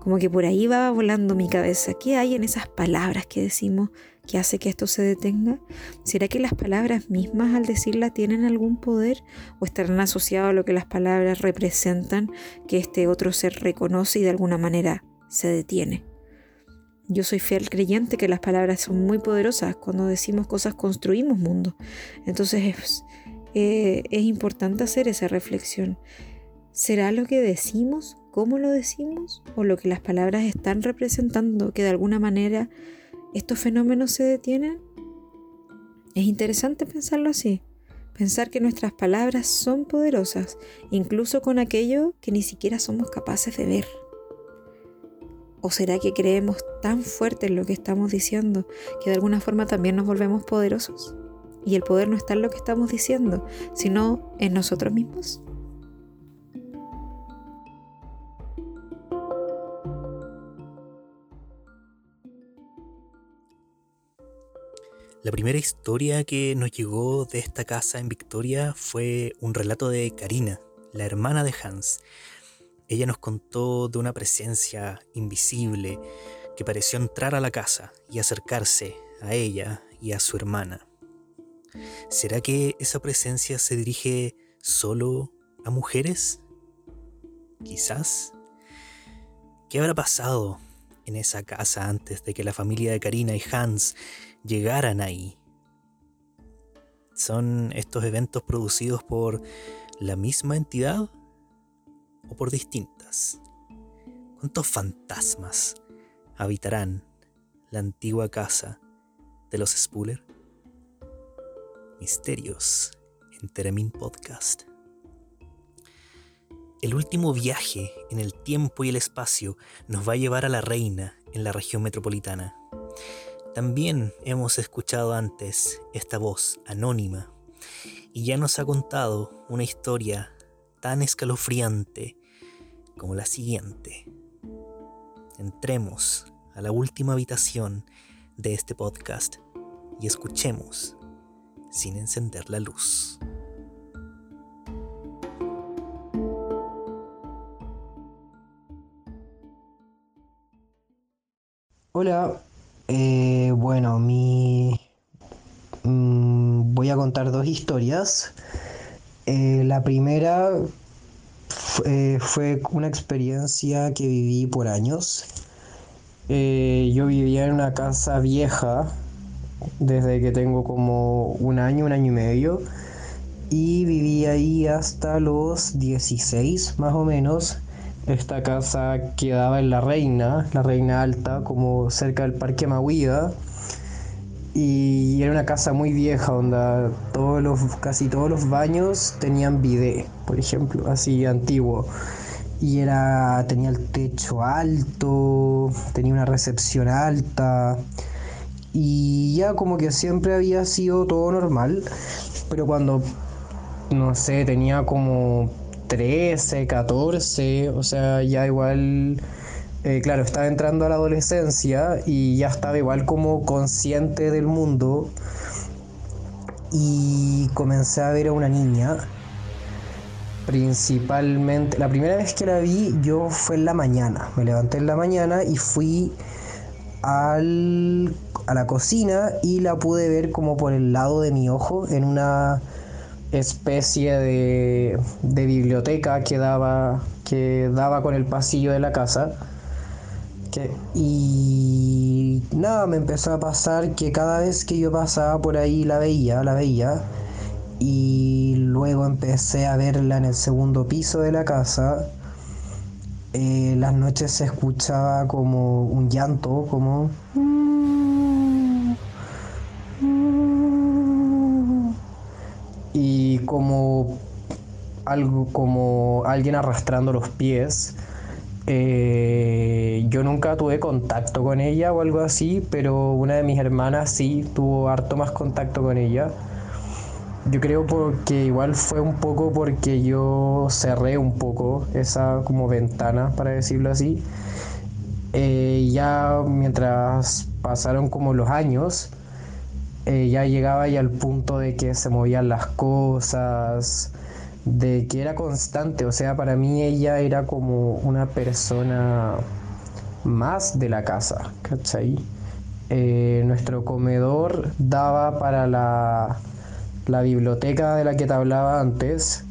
como que por ahí va volando mi cabeza. ¿Qué hay en esas palabras que decimos que hace que esto se detenga? ¿Será que las palabras mismas al decirlas tienen algún poder o estarán asociadas a lo que las palabras representan que este otro ser reconoce y de alguna manera se detiene? Yo soy fiel creyente que las palabras son muy poderosas. Cuando decimos cosas construimos mundo. Entonces es, eh, es importante hacer esa reflexión. ¿Será lo que decimos, cómo lo decimos, o lo que las palabras están representando que de alguna manera estos fenómenos se detienen? Es interesante pensarlo así, pensar que nuestras palabras son poderosas, incluso con aquello que ni siquiera somos capaces de ver. ¿O será que creemos tan fuerte en lo que estamos diciendo que de alguna forma también nos volvemos poderosos? Y el poder no está en lo que estamos diciendo, sino en nosotros mismos. La primera historia que nos llegó de esta casa en Victoria fue un relato de Karina, la hermana de Hans, ella nos contó de una presencia invisible que pareció entrar a la casa y acercarse a ella y a su hermana. ¿Será que esa presencia se dirige solo a mujeres? Quizás. ¿Qué habrá pasado en esa casa antes de que la familia de Karina y Hans llegaran ahí? ¿Son estos eventos producidos por la misma entidad? o por distintas. ¿Cuántos fantasmas habitarán la antigua casa de los Spuller? Misterios en Teremin Podcast. El último viaje en el tiempo y el espacio nos va a llevar a la reina en la región metropolitana. También hemos escuchado antes esta voz anónima y ya nos ha contado una historia tan escalofriante como la siguiente. Entremos a la última habitación de este podcast y escuchemos sin encender la luz. Hola, eh, bueno, mi mm, voy a contar dos historias. Eh, la primera eh, fue una experiencia que viví por años. yo vivía en una casa vieja desde que tengo como un año, un año y medio. Y viví ahí hasta los 16 más o menos. Esta casa quedaba en La Reina, La Reina Alta, como cerca del Parque Mahuida. Y era una casa muy vieja, donde todos los, casi todos los baños tenían bidet, por ejemplo, así antiguo. Y era, tenía el techo alto, tenía una recepción alta. Y ya como que siempre había sido todo normal. Pero cuando, no sé, tenía como 13, 14, o sea, ya igual, eh, claro, estaba entrando a la adolescencia y ya estaba igual como consciente del mundo y comencé a ver a una niña. Principalmente, la primera vez que la vi yo fue en la mañana, me levanté en la mañana y fui al, a la cocina y la pude ver como por el lado de mi ojo en una especie de, biblioteca que daba, que daba con el pasillo de la casa. y nada, me empezó a pasar que cada vez que yo pasaba por ahí la veía, la veía. Y luego empecé a verla en el segundo piso de la casa. Eh, las noches se escuchaba como un llanto, como algo como alguien arrastrando los pies. Eh, yo nunca tuve contacto con ella o algo así, pero una de mis hermanas sí tuvo harto más contacto con ella. Yo creo porque igual fue un poco porque yo cerré un poco esa como ventana, para decirlo así. Eh, ya mientras pasaron como los años, eh, ya llegaba ya al punto de que se movían las cosas, de que era constante, o sea, para mí ella era como una persona más de la casa, ¿cachai? Eh, nuestro comedor daba para la, la biblioteca de la que te hablaba antes,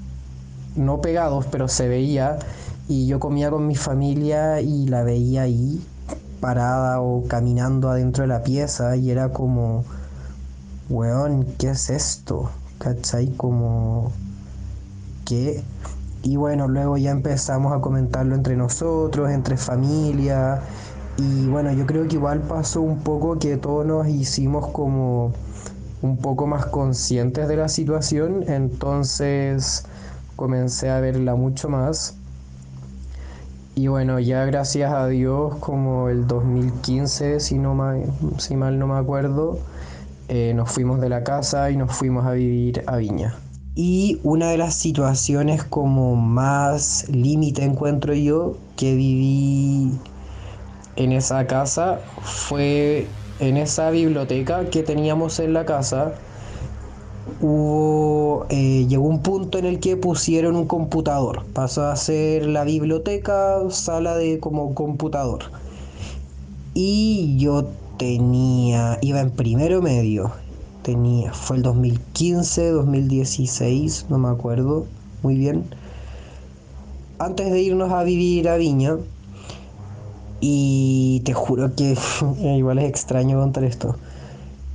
no pegados, pero se veía, y yo comía con mi familia y la veía ahí, parada o caminando adentro de la pieza, y era como weón, ¿qué es esto? ¿Cachai? Como, Y bueno, luego ya empezamos a comentarlo entre nosotros, entre familia. Y bueno, yo creo que igual pasó un poco que todos nos hicimos como un poco más conscientes de la situación. Entonces comencé a verla mucho más. Y bueno, ya gracias a Dios, como el 2015, si, no si mal no me acuerdo, eh, nos fuimos de la casa y nos fuimos a vivir a Viña. Y una de las situaciones como más límite encuentro yo que viví en esa casa fue en esa biblioteca que teníamos en la casa. Hubo, eh, llegó un punto en el que pusieron un computador. Pasó a ser la biblioteca, sala de como computador. Y yo tenía, iba en primero medio, tenía, fue el 2015, 2016, no me acuerdo muy bien, antes de irnos a vivir a Viña, y te juro que igual es extraño contar esto.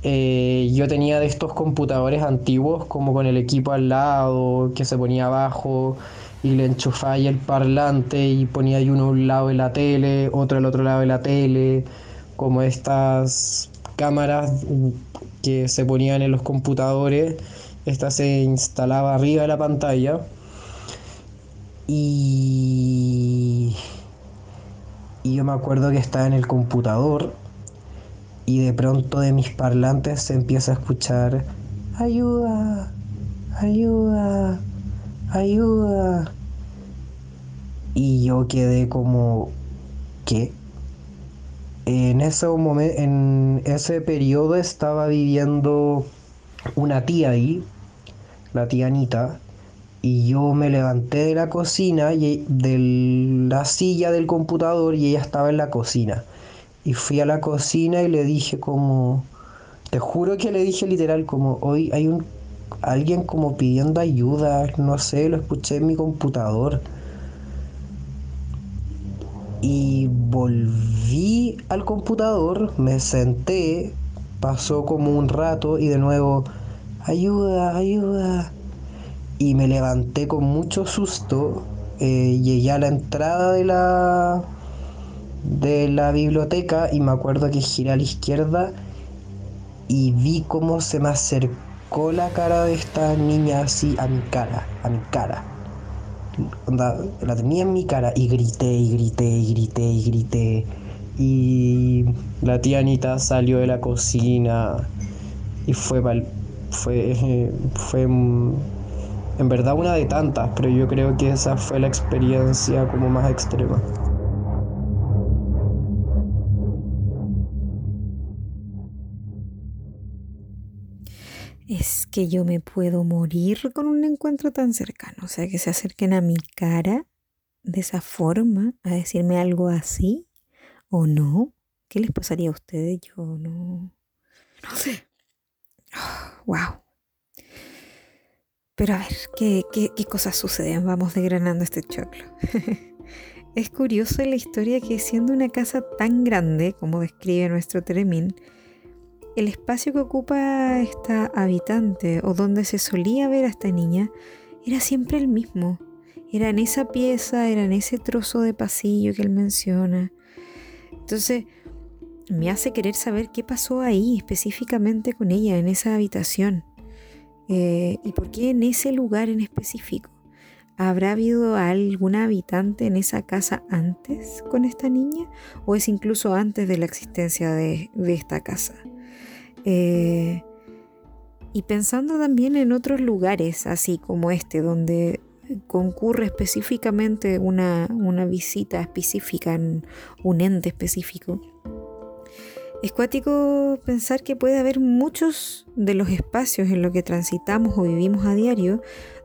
Eh, yo tenía de estos computadores antiguos, como con el equipo al lado, que se ponía abajo y le enchufaba el parlante y ponía uno a un lado de la tele, otro al otro lado de la tele como estas cámaras que se ponían en los computadores, esta se instalaba arriba de la pantalla. Y, y yo me acuerdo que estaba en el computador y de pronto de mis parlantes se empieza a escuchar ayuda, ayuda, ayuda. Y yo quedé como, ¿qué? En ese, momento, en ese periodo estaba viviendo una tía ahí, la tía Anita, y yo me levanté de la cocina, y de la silla del computador y ella estaba en la cocina. Y fui a la cocina y le dije como, te juro que le dije literal como, hoy hay un alguien como pidiendo ayuda, no sé, lo escuché en mi computador. Y volví al computador, me senté, pasó como un rato y de nuevo, ayuda, ayuda. Y me levanté con mucho susto, eh, llegué a la entrada de la, de la biblioteca y me acuerdo que giré a la izquierda y vi cómo se me acercó la cara de esta niña así a mi cara, a mi cara. la tenía en mi cara y grité y grité y grité y grité. Y la tía Anita salió de la cocina y fue fue fue en verdad una de tantas, pero yo creo que esa fue la experiencia como más extrema. es que yo me puedo morir con un encuentro tan cercano. O sea, que se acerquen a mi cara de esa forma, a decirme algo así, o no. ¿Qué les pasaría a ustedes? Yo no. No sé. wow. Pero a ver, ¿qué, qué, qué cosas suceden? Vamos desgranando este choclo. es curioso la historia que siendo una casa tan grande como describe nuestro Teremín, el espacio que ocupa esta habitante o donde se solía ver a esta niña era siempre el mismo. Era en esa pieza, era en ese trozo de pasillo que él menciona. Entonces, me hace querer saber qué pasó ahí específicamente con ella, en esa habitación. Eh, y por qué en ese lugar en específico. ¿Habrá habido alguna habitante en esa casa antes con esta niña? ¿O es incluso antes de la existencia de esta casa? Eh, y pensando también en otros lugares, así como este, donde concurre específicamente una, visita específica, un ente específico. Es cuático pensar que puede haber muchos de los espacios en los que transitamos o vivimos a diario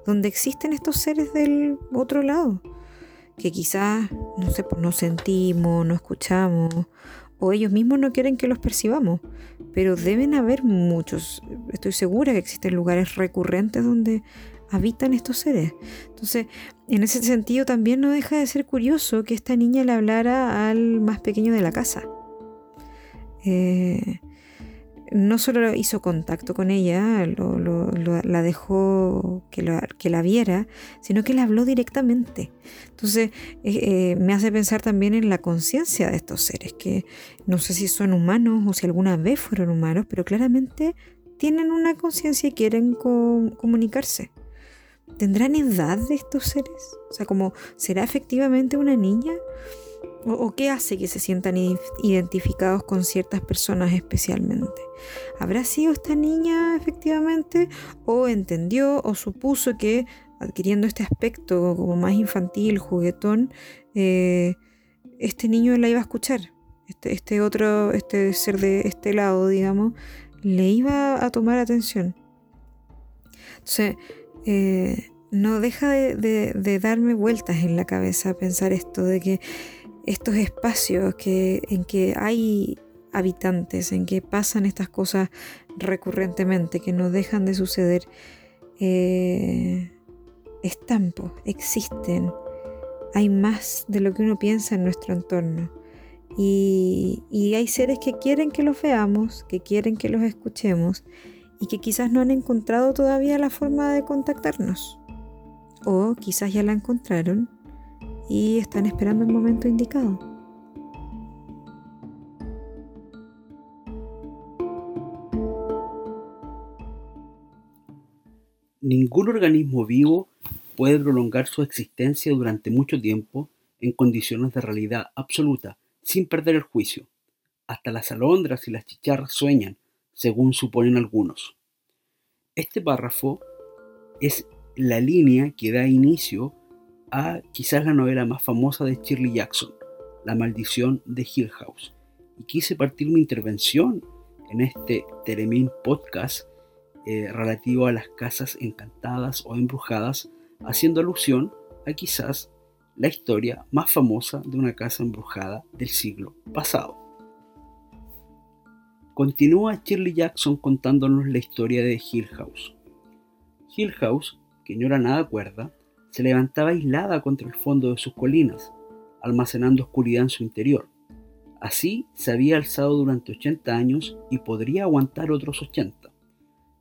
donde existen estos seres del otro lado, que quizás, no sé, pues no sentimos, no escuchamos, o ellos mismos no quieren que los percibamos, pero deben haber muchos. Estoy segura que existen lugares recurrentes donde habitan estos seres. Entonces, en ese sentido también no deja de ser curioso que esta niña le hablara al más pequeño de la casa. Eh, no solo hizo contacto con ella, la dejó que la, viera, sino que le habló directamente. Entonces eh, eh, me hace pensar también en la conciencia de estos seres, que no sé si son humanos o si alguna vez fueron humanos, pero claramente tienen una conciencia y quieren comunicarse. ¿Tendrán edad de estos seres? O sea, como, ¿será efectivamente una niña? ¿O, qué hace que se sientan identificados con ciertas personas especialmente? ¿Habrá sido esta niña efectivamente? ¿O entendió o supuso que adquiriendo este aspecto como más infantil, juguetón, eh, este niño la iba a escuchar? Este, este, otro, este ser de este lado, digamos, le iba a tomar atención. Entonces, eh, no deja de, darme vueltas en la cabeza pensar esto de que estos espacios que, en que hay habitantes, en que pasan estas cosas recurrentemente, que no dejan de suceder, eh, existen. Hay más de lo que uno piensa en nuestro entorno. Y hay seres que quieren que los veamos, que quieren que los escuchemos y que quizás no han encontrado todavía la forma de contactarnos. O quizás ya la encontraron y están esperando el momento indicado. Ningún organismo vivo puede prolongar su existencia durante mucho tiempo en condiciones de realidad absoluta, sin perder el juicio. Hasta las alondras y las chicharras sueñan, según suponen algunos. Este párrafo es la línea que da inicio a quizás la novela más famosa de Shirley Jackson, La maldición de Hill House. Y quise partir mi intervención en este Teremin podcast eh, relativo a las casas encantadas o embrujadas, haciendo alusión a quizás la historia más famosa de una casa embrujada del siglo pasado. Continúa Shirley Jackson contándonos la historia de Hill House. Hill House, que no era nada cuerda, se levantaba aislada contra el fondo de sus colinas, almacenando oscuridad en su interior. Así se había alzado durante 80 años y podría aguantar otros 80.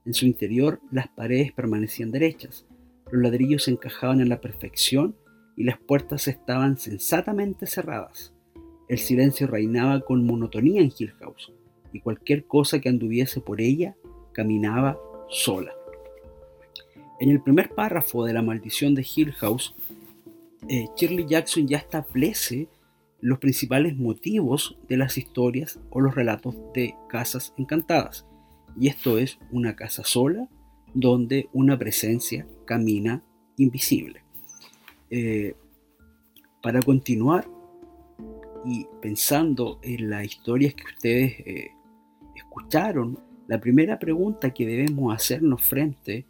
En su interior las paredes permanecían derechas, los ladrillos se encajaban en la perfección y las puertas estaban sensatamente cerradas. El silencio reinaba con monotonía en Hill House, y cualquier cosa que anduviese por ella caminaba sola. En el primer párrafo de La maldición de Hill House, eh, Shirley Jackson ya establece los principales motivos de las historias o los relatos de casas encantadas. Y esto es una casa sola donde una presencia camina invisible. Eh, para continuar y pensando en las historias que ustedes eh, escucharon, la primera pregunta que debemos hacernos frente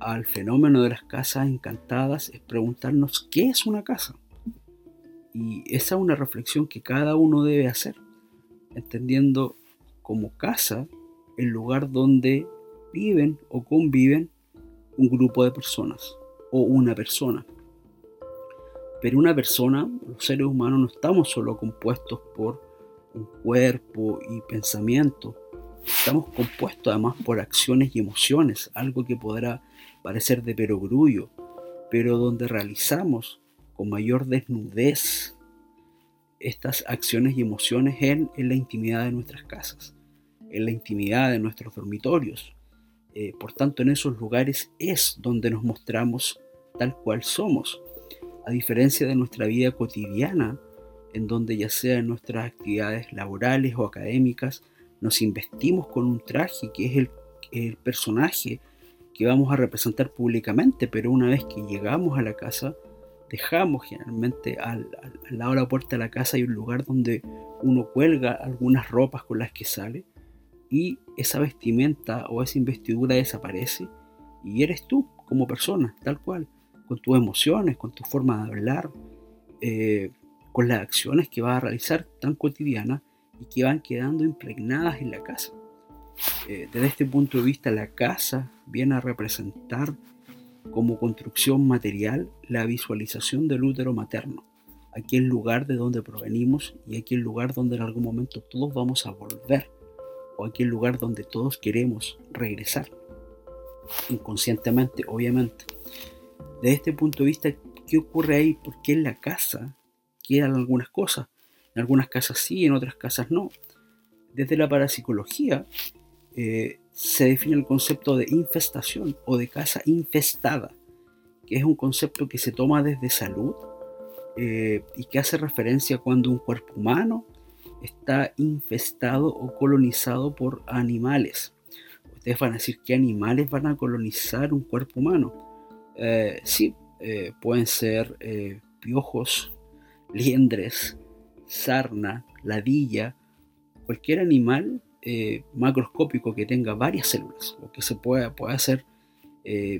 al fenómeno de las casas encantadas es preguntarnos qué es una casa. Y esa es una reflexión que cada uno debe hacer, entendiendo como casa el lugar donde viven o conviven un grupo de personas o una persona. Pero una persona, los seres humanos no estamos solo compuestos por un cuerpo y pensamiento, estamos compuestos además por acciones y emociones, algo que podrá parecer de perogrullo, pero donde realizamos con mayor desnudez estas acciones y emociones en, la intimidad de nuestras casas, en la intimidad de nuestros dormitorios. Eh, por tanto, en esos lugares es donde nos mostramos tal cual somos a diferencia de nuestra vida cotidiana, en donde ya sea en nuestras actividades laborales o académicas, nos investimos con un traje que es el, personaje que vamos a representar públicamente, pero una vez que llegamos a la casa, dejamos generalmente al, lado de la puerta de la casa hay un lugar donde uno cuelga algunas ropas con las que sale y esa vestimenta o esa investidura desaparece y eres tú como persona, tal cual con tus emociones, con tu forma de hablar, eh, con las acciones que vas a realizar tan cotidianas y que van quedando impregnadas en la casa. Eh, desde este punto de vista, la casa viene a representar como construcción material la visualización del útero materno, aquel lugar de donde provenimos y aquel lugar donde en algún momento todos vamos a volver, o aquel lugar donde todos queremos regresar, inconscientemente, obviamente. Desde este punto de vista, ¿qué ocurre ahí? ¿Por qué en la casa quedan algunas cosas? En algunas casas sí, en otras casas no. Desde la parapsicología eh, se define el concepto de infestación o de casa infestada, que es un concepto que se toma desde salud eh, y que hace referencia cuando un cuerpo humano está infestado o colonizado por animales. Ustedes van a decir qué animales van a colonizar un cuerpo humano. Eh, sí, eh, pueden ser eh, piojos, liendres, sarna, ladilla, cualquier animal macroscópico que tenga varias células o que se pueda, pueda ser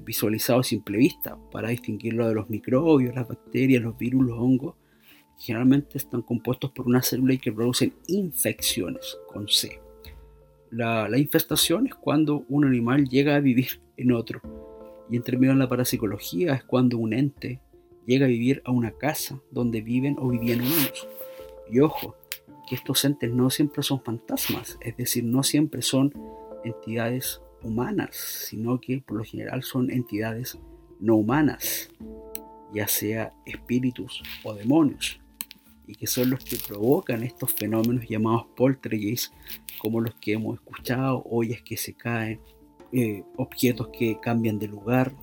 visualizado a simple vista para distinguirlo de los microbios, las bacterias, los virus, los hongos. Generalmente están compuestos por una célula y que producen infecciones con C. La, la infestación es cuando un animal llega a vivir en otro y en términos de la parapsicología es cuando un ente llega a vivir a una casa donde viven o vivían humanos. Y ojo, que estos entes no siempre son fantasmas, es decir, no siempre son entidades humanas, sino que por lo general son entidades no humanas, ya sea espíritus o demonios, y que son los que provocan estos fenómenos llamados poltergeist, como los que hemos escuchado, ollas que se caen, eh, objetos que cambian de lugar,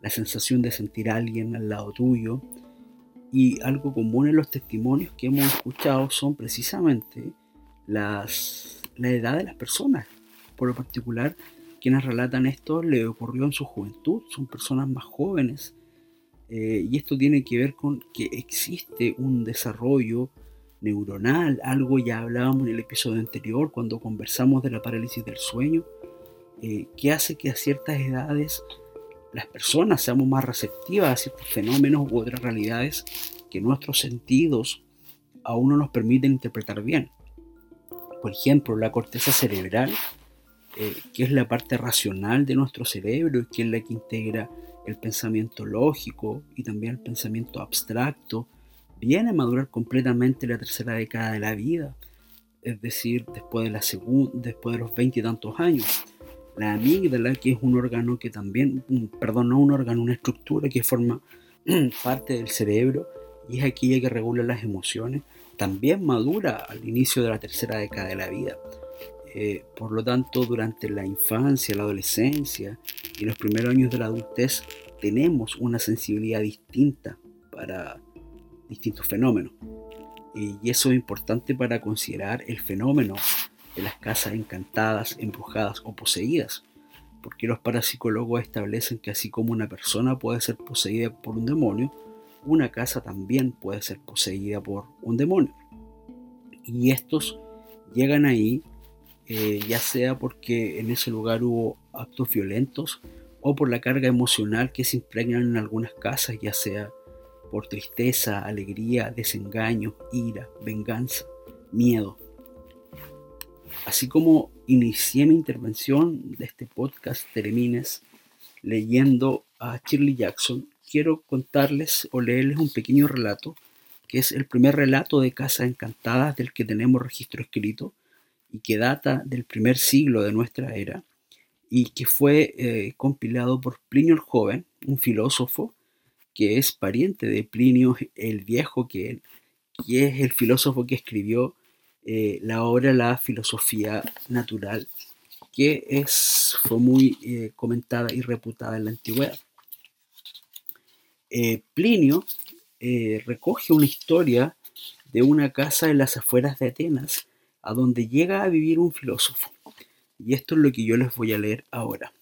la sensación de sentir a alguien al lado tuyo. Y algo común en los testimonios que hemos escuchado son precisamente las, la edad de las personas. Por lo particular, quienes relatan esto le ocurrió en su juventud, son personas más jóvenes. Eh, y esto tiene que ver con que existe un desarrollo neuronal, algo ya hablábamos en el episodio anterior cuando conversamos de la parálisis del sueño, eh, que hace que a ciertas edades las personas seamos más receptivas a ciertos fenómenos u otras realidades que nuestros sentidos aún no nos permiten interpretar bien. Por ejemplo, la corteza cerebral, eh, que es la parte racional de nuestro cerebro y que es la que integra el pensamiento lógico y también el pensamiento abstracto, viene a madurar completamente la tercera década de la vida, es decir, después de, la después de los veinte y tantos años. La amígdala, que es un órgano que también, perdón, no un órgano, una estructura que forma parte del cerebro y es aquella que regula las emociones, también madura al inicio de la tercera década de la vida. Eh, por lo tanto, durante la infancia, la adolescencia y los primeros años de la adultez tenemos una sensibilidad distinta para distintos fenómenos. Y eso es importante para considerar el fenómeno de las casas encantadas, embrujadas o poseídas, porque los parapsicólogos establecen que así como una persona puede ser poseída por un demonio, una casa también puede ser poseída por un demonio. Y estos llegan ahí eh, ya sea porque en ese lugar hubo actos violentos o por la carga emocional que se impregnan en algunas casas, ya sea por tristeza, alegría, desengaño, ira, venganza, miedo. Así como inicié mi intervención de este podcast Termines leyendo a Shirley Jackson, quiero contarles o leerles un pequeño relato, que es el primer relato de Casa Encantadas del que tenemos registro escrito y que data del primer siglo de nuestra era y que fue eh, compilado por Plinio el Joven, un filósofo que es pariente de Plinio el Viejo, que, es el filósofo que escribió eh, la obra La filosofía natural, que es, fue muy eh, comentada y reputada en la antigüedad. Eh, Plinio recoge una historia de una casa en las afueras de Atenas, a donde llega a vivir un filósofo. Y esto es lo que yo les voy a leer ahora.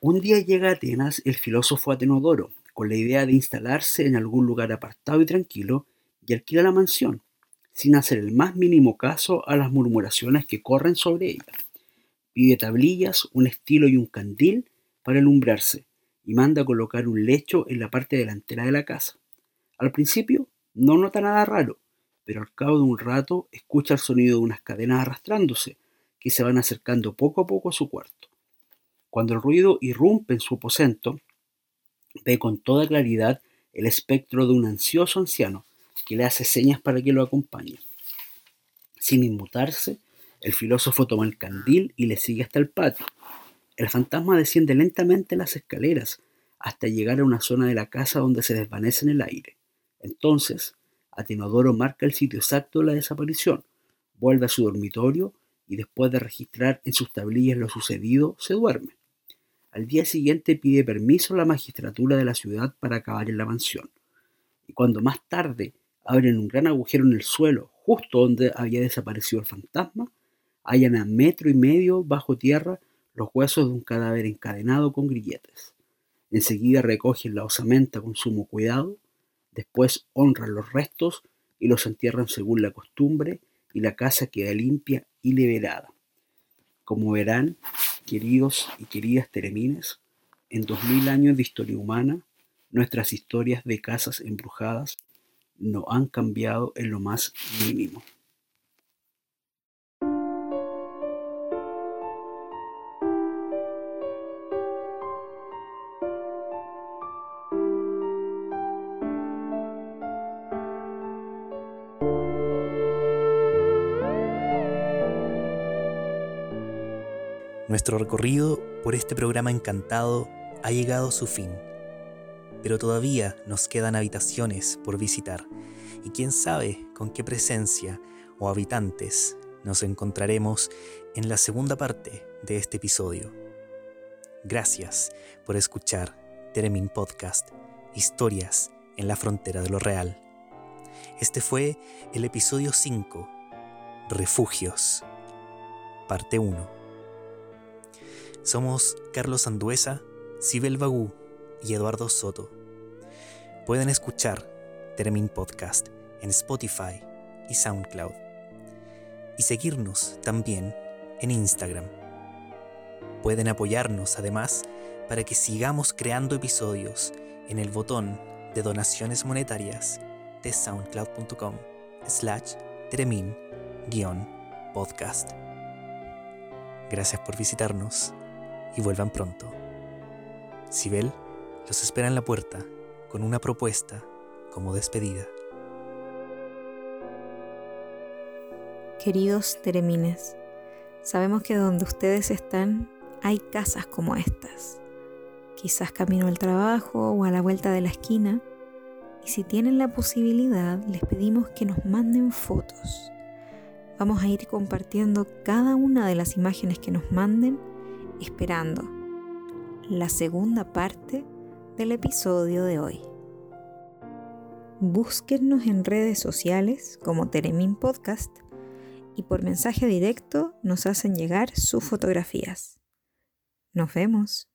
Un día llega a Atenas el filósofo Atenodoro, con la idea de instalarse en algún lugar apartado y tranquilo, y alquila la mansión, sin hacer el más mínimo caso a las murmuraciones que corren sobre ella. Pide tablillas, un estilo y un candil para alumbrarse, y manda colocar un lecho en la parte delantera de la casa. Al principio no nota nada raro, pero al cabo de un rato escucha el sonido de unas cadenas arrastrándose, que se van acercando poco a poco a su cuarto. Cuando el ruido irrumpe en su aposento, ve con toda claridad el espectro de un ansioso anciano que le hace señas para que lo acompañe. Sin inmutarse, el filósofo toma el candil y le sigue hasta el patio. El fantasma desciende lentamente las escaleras hasta llegar a una zona de la casa donde se desvanece en el aire. Entonces, Atenodoro marca el sitio exacto de la desaparición, vuelve a su dormitorio y después de registrar en sus tablillas lo sucedido, se duerme. Al día siguiente pide permiso a la magistratura de la ciudad para acabar en la mansión. Y cuando más tarde abren un gran agujero en el suelo, justo donde había desaparecido el fantasma, hallan a metro y medio bajo tierra los huesos de un cadáver encadenado con grilletes. Enseguida recogen la osamenta con sumo cuidado, después honran los restos y los entierran según la costumbre y la casa queda limpia y liberada. Como verán, queridos y queridas teremines, en dos mil años de historia humana, nuestras historias de casas embrujadas no han cambiado en lo más mínimo. Nuestro recorrido por este programa encantado ha llegado a su fin, pero todavía nos quedan habitaciones por visitar y quién sabe con qué presencia o habitantes nos encontraremos en la segunda parte de este episodio. Gracias por escuchar Teremin Podcast, Historias en la Frontera de lo Real. Este fue el episodio 5, Refugios, parte 1. Somos Carlos Anduesa, Sibel Bagú y Eduardo Soto. Pueden escuchar Teremin Podcast en Spotify y SoundCloud. Y seguirnos también en Instagram. Pueden apoyarnos además para que sigamos creando episodios en el botón de donaciones monetarias de soundcloud.com slash teremin-podcast. Gracias por visitarnos y vuelvan pronto. Sibel los espera en la puerta con una propuesta como despedida. Queridos teremines, sabemos que donde ustedes están hay casas como estas, quizás camino al trabajo o a la vuelta de la esquina, y si tienen la posibilidad les pedimos que nos manden fotos. Vamos a ir compartiendo cada una de las imágenes que nos manden, esperando la segunda parte del episodio de hoy. Búsquennos en redes sociales como Teremin Podcast y por mensaje directo nos hacen llegar sus fotografías. Nos vemos.